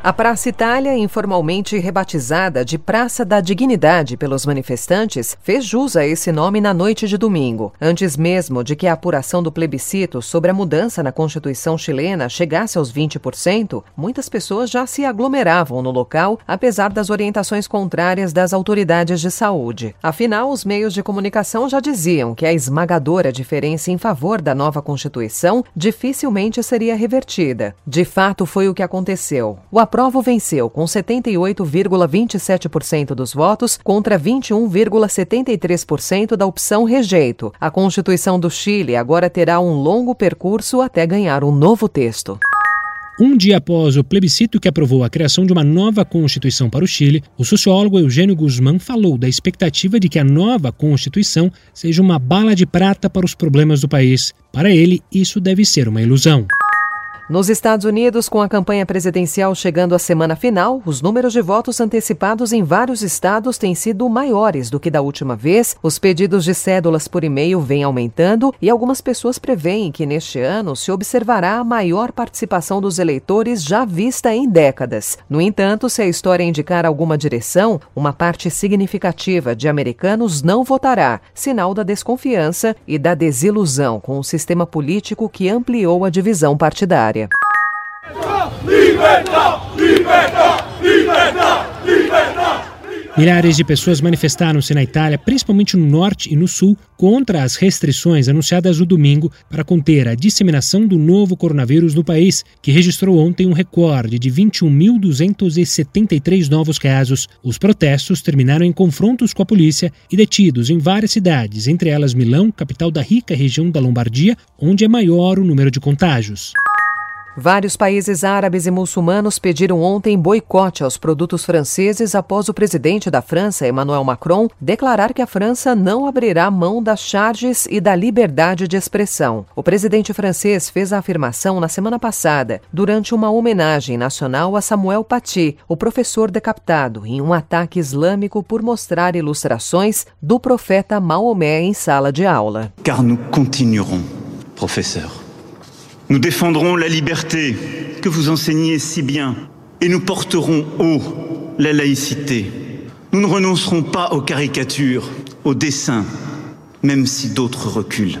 A Praça Itália, informalmente rebatizada de Praça da Dignidade pelos manifestantes, fez jus a esse nome na noite de domingo, antes mesmo de que a apuração do plebiscito sobre a mudança na Constituição chilena chegasse aos 20%, muitas pessoas já se aglomeravam no local, apesar das orientações contrárias das autoridades de saúde. Afinal, os meios de comunicação já diziam que a esmagadora diferença em favor da nova Constituição dificilmente seria revertida. De fato, foi o que aconteceu. O Provo venceu com 78,27% dos votos contra 21,73% da opção rejeito. A Constituição do Chile agora terá um longo percurso até ganhar um novo texto. Um dia após o plebiscito que aprovou a criação de uma nova Constituição para o Chile, o sociólogo Eugênio Guzmán falou da expectativa de que a nova Constituição seja uma bala de prata para os problemas do país. Para ele, isso deve ser uma ilusão. Nos Estados Unidos, com a campanha presidencial chegando à semana final, os números de votos antecipados em vários estados têm sido maiores do que da última vez. Os pedidos de cédulas por e-mail vêm aumentando e algumas pessoas preveem que neste ano se observará a maior participação dos eleitores já vista em décadas. No entanto, se a história indicar alguma direção, uma parte significativa de americanos não votará, sinal da desconfiança e da desilusão com o sistema político que ampliou a divisão partidária. Liberdade! Liberdade! Liberdade! Liberdade! Milhares de pessoas manifestaram-se na Itália, principalmente no norte e no sul, contra as restrições anunciadas no domingo para conter a disseminação do novo coronavírus no país, que registrou ontem um recorde de 21.273 novos casos. Os protestos terminaram em confrontos com a polícia e detidos em várias cidades, entre elas Milão, capital da rica região da Lombardia, onde é maior o número de contágios. Vários países árabes e muçulmanos pediram ontem boicote aos produtos franceses após o presidente da França, Emmanuel Macron, declarar que a França não abrirá mão das charges e da liberdade de expressão. O presidente francês fez a afirmação na semana passada, durante uma homenagem nacional a Samuel Paty, o professor decapitado em um ataque islâmico por mostrar ilustrações do profeta Maomé em sala de aula. Car nous continuerons, professeur. Nous défendrons la liberté que vous enseignez si bien et nous porterons haut la laïcité. Nous ne renoncerons pas aux caricatures, aux dessins, même si d'autres reculent.